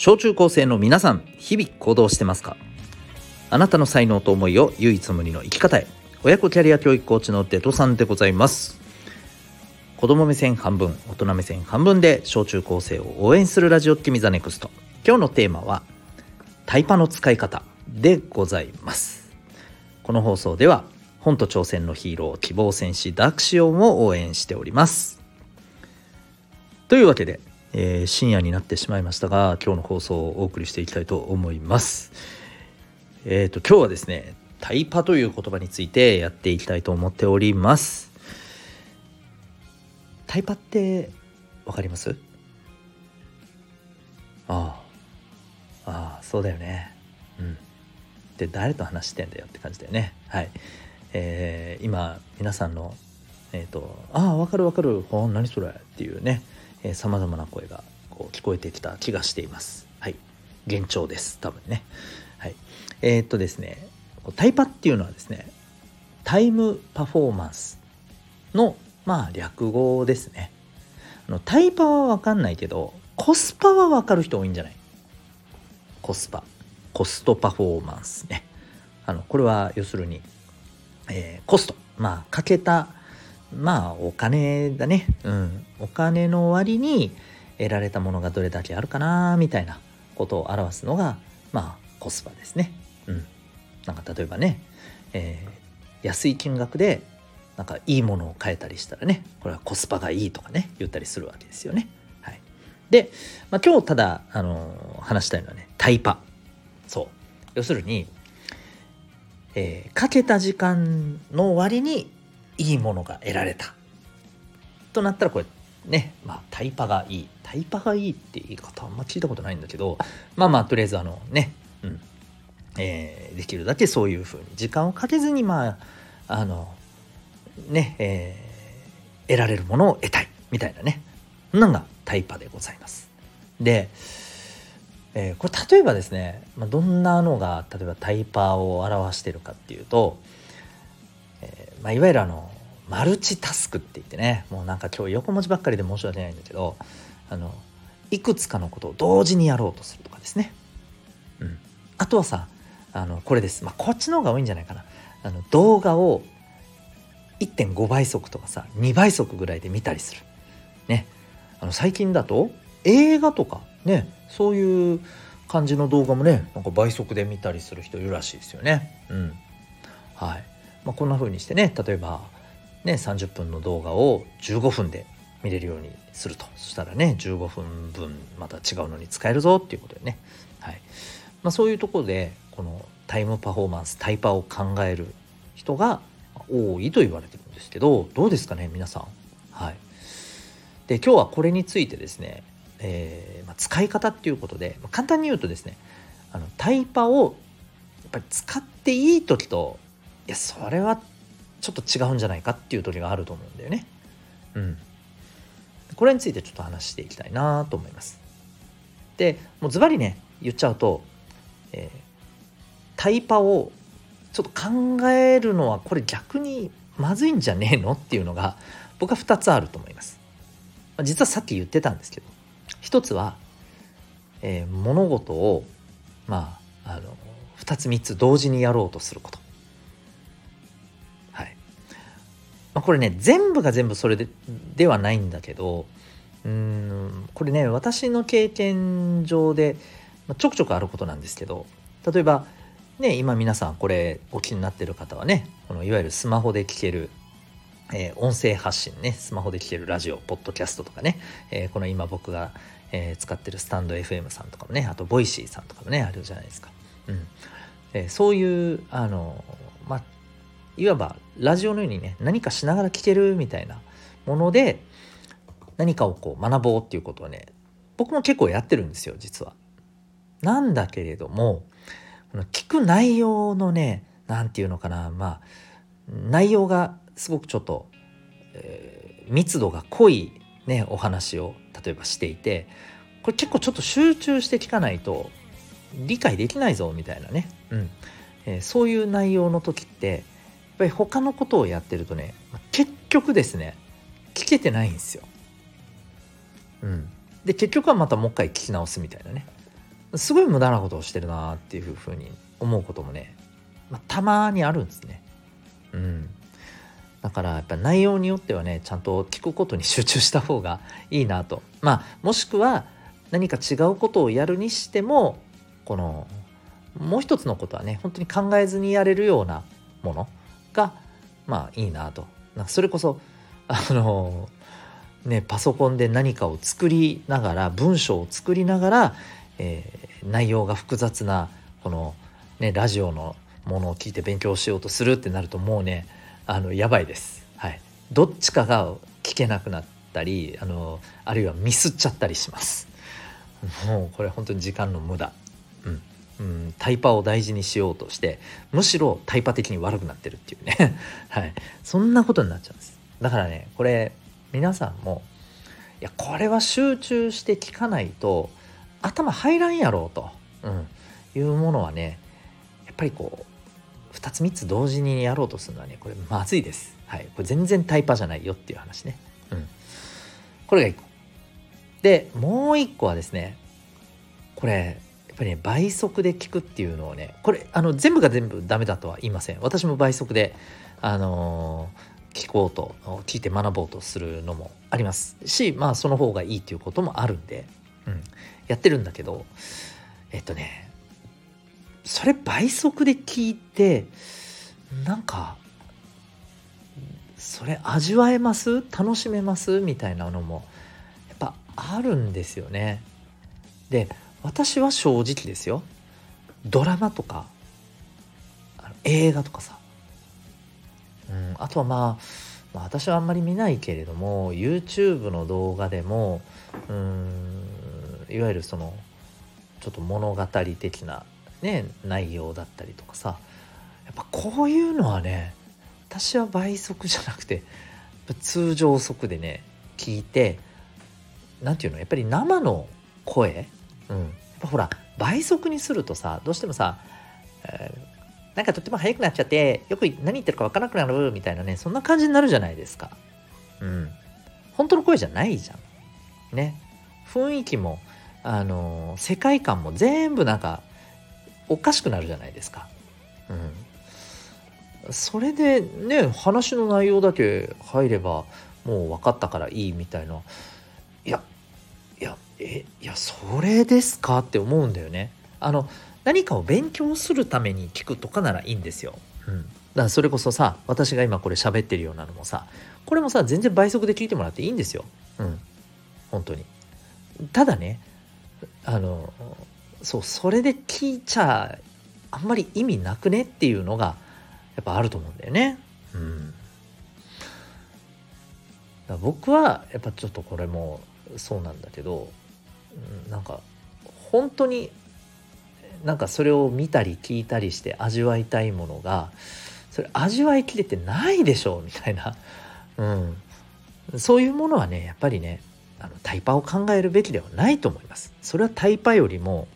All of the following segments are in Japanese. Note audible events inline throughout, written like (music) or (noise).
小中高生の皆さん日々行動してますか？あなたの才能と思いを唯一無二の生き方へ。親子キャリア教育コーチのデトさんでございます。子供目線半分大人目線半分で小中高生を応援するラジオ Be the Next。今日のテーマはタイパの使い方でございます。この放送では本と挑戦のヒーロー希望戦士ダークシオンを応援しております。というわけでえー、深夜になってしまいましたが今日の放送をお送りしていきたいと思います。えっ、ー、と今日はですねタイパという言葉についてやっていきたいと思っております。タイパってわかります？ああああそうだよね。うん。で誰と話してんだよって感じだよね。はい。えー、今皆さんのえっ、ー、と「ああ分かる分かるあ何それ」っていうねさまざまな声がこう聞こえてきた気がしています。はい。幻聴です。多分ね。はい。えー、っとですね、タイパっていうのはですね、タイムパフォーマンスの、まあ、略語ですね。あのタイパはわかんないけど、コスパはわかる人多いんじゃない？コスパ。コストパフォーマンスね。あの、これは要するに、えー、コスト。まあ、かけたまあお金だね。うん。お金の割に得られたものがどれだけあるかなみたいなことを表すのがまあコスパですね。うん。なんか例えばね、えー、安い金額でなんかいいものを買えたりしたらねこれはコスパがいいとかね言ったりするわけですよね。はい。で、まあ、今日ただあのー、話したいのはねタイパ。そう。要するにえー、かけた時間の割にいいものが得られた。となったらこれねまあタイパがいい。タイパがいいって言い方あんま聞いたことないんだけどまあまあとりあえずあのねうん。えー、できるだけそういうふうに時間をかけずにまああのねえー、得られるものを得たい。みたいなね。そんなんがタイパでございます。で、えー、これ例えばですね、まあ、どんなのが例えばタイパーを表してるかっていうと、まあ、いわゆるあのマルチタスクって言ってねもうなんか今日横文字ばっかりで申し訳ないんだけどあのいくつかのことを同時にやろうとするとかですね。うん、あとはさあのこれです、まあ、こっちの方が多いんじゃないかなあの動画を1.5倍速とかさ2倍速ぐらいで見たりする。ね、あの最近だと映画とかねそういう感じの動画もねなんか倍速で見たりする人いるらしいですよね。うん、はいまあ、こんな風にしてね例えばね30分の動画を15分で見れるようにすると。そしたらね15分分また違うのに使えるぞっていうことでね、はい。まあ、そういうところでこのタイムパフォーマンスタイパを考える人が多いと言われてるんですけどどうですかね皆さん。はい、で今日はこれについてですね、えーまあ、使い方っていうことで、まあ、簡単に言うとですねあのタイパをやっぱり使っていい時とやそれはちょっと違うんじゃないかっていう時があると思うんだよね。うん。これについてちょっと話していきたいなと思います。でもうズバリね言っちゃうと、えー、タイパをちょっと考えるのはこれ逆にまずいんじゃねえのっていうのが僕は2つあると思います。実はさっき言ってたんですけど一つは、えー、物事をまああの2つ3つ同時にやろうとすることまあ、これね全部が全部それでではないんだけどうんこれね私の経験上で、まあ、ちょくちょくあることなんですけど例えばね今皆さんこれお気になってる方はねこのいわゆるスマホで聞けるえー、音声発信ねスマホで聞けるラジオポッドキャストとかね、えー、この今僕が、えー、使ってるスタンド FM さんとかもねあとボイシーさんとかもねあるじゃないですか、うん。えそういうあのまあいわばラジオのようにね何かしながら聞けるみたいなもので何かをこう学ぼうっていうことはね僕も結構やってるんですよ実は。なんだけれども聞く内容のね何て言うのかなまあ内容がすごくちょっと、えー、密度が濃いねお話を例えばしていてこれ結構ちょっと集中して聞かないと理解できないぞみたいなね、うんえー、そういう内容の時ってっぱり他のことをやってるとね結局ですね聞けてないんですよ。うん、で結局はまたもう一回聞き直すみたいなね。すごい無駄なことをしてるなっていうふうに思うこともね、まあ、たまにあるんですね。うん、だからやっぱ内容によってはねちゃんと聞くことに集中した方がいいなとまあもしくは何か違うことをやるにしてもこのもう一つのことはね本当に考えずにやれるようなものがまあいいなとなんかそれこそあのねパソコンで何かを作りながら文章を作りながら、えー、内容が複雑なこのねラジオのものを聞いて勉強しようとするってなるともうねあのやばいです。はい、どっちかが聞けなくなったりあのあるいはミスっちゃったりします。もうこれ本当に時間の無駄。うんうん、タイパを大事にしようとしてむしろタイパ的に悪くなってるっていうね (laughs) はいそんなことになっちゃうんですだからねこれ皆さんもいやこれは集中して聞かないと頭入らんやろうと、うん、いうものはねやっぱりこう2つ3つ同時にやろうとするのはねこれまずいです。はい、これ全然タイパじゃないよっていう話ね。うん、これが1個。でもう1個はですねこれぱりね倍速で聞くっていうのをねこれあの全部が全部ダメだとは言いません。私も倍速であのー、聞こうと聞いて学ぼうとするのもありますしまあその方がいいっていうこともあるんで、うん、やってるんだけどえっとねそれ倍速で聞いてなんかそれ味わえます？楽しめます？みたいなのもやっぱあるんですよね。で私は正直ですよ。ドラマとか映画とかさ、うん、あとはまあまあ、私はあんまり見ないけれども YouTube の動画でもうんいわゆるそのちょっと物語的な、ね、内容だったりとかさ。やっぱこういうのはね私は倍速じゃなくて通常速でね聞いて何て言うのやっぱり生の声、うん、やっぱほら倍速にするとさどうしてもさ、えーなんかとっても速くなっちゃってよく何言ってるか分からなくなるみたいなねそんな感じになるじゃないですか。うん。本当の声じゃないじゃん。ね。雰囲気もあの世界観も全部なんかおかしくなるじゃないですか。うん。それでね話の内容だけ入ればもう分かったからいいみたいなえいやそれですか？って思うんだよねあの何かを勉強するために聞くとかならいいんですよ。うん、だからそれこそさ私が今これ喋ってるようなのもさこれもさ全然倍速で聞いてもらっていいんですよ。うん。本当に。ただねあのそうそれで聞いちゃあんまり意味なくねっていうのがやっぱあると思うんだよね。うん。僕はやっぱちょっとこれもそうなんだけど、なんか本当になんかそれを見たり聞いたりして味わいたいものがそれ味わいきれてないでしょうみたいな、(laughs) うん、そういうものはねやっぱりねあのタイパを考えるべきではないと思います。それはタイパよりも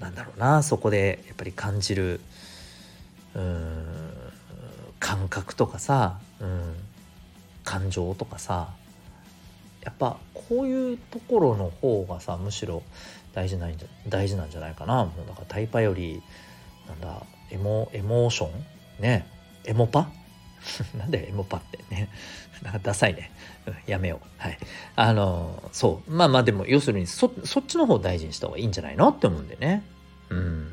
なんだろうなそこでやっぱり感じるうん感覚とかさ、うん、感情とかさやっぱこういうところの方がさむしろ大事なんじゃ大事なんじゃないかな。もうだからタイパよりなんだエモエモーション？ね。エモパ？(laughs) なんだよエモパってね。(laughs) なんかダサいね、やめよう。はい。あのそう。まあまあでも要するにそそっちの方を大事にした方がいいんじゃないのって思うんでね。うん。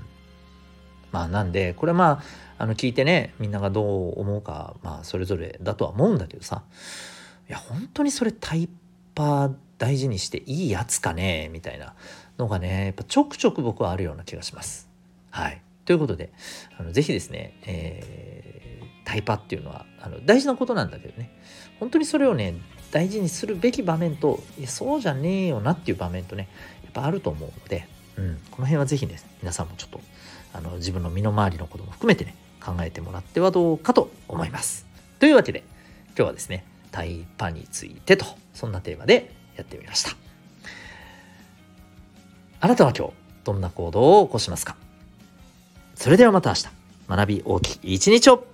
まあなんでこれまああの聞いてねみんながどう思うかまあそれぞれだとは思うんだけどさ。いや本当にそれタイパ大事にしていいやつかねみたいなのがねやっぱちょくちょく僕はあるような気がします。はいということであのぜひですね、えー、タイパっていうのはあの大事なことなんだけどね本当にそれをね大事にするべき場面といやそうじゃねえよなっていう場面とねやっぱあると思うので、うん、この辺はぜひね皆さんもちょっとあの自分の身の回りのことも含めてね考えてもらってはどうかと思います。というわけで今日はですねタイパについてとそんなテーマでやってみました。あなたは今日どんな行動を起こしますか？それではまた明日。学び大きい一日を。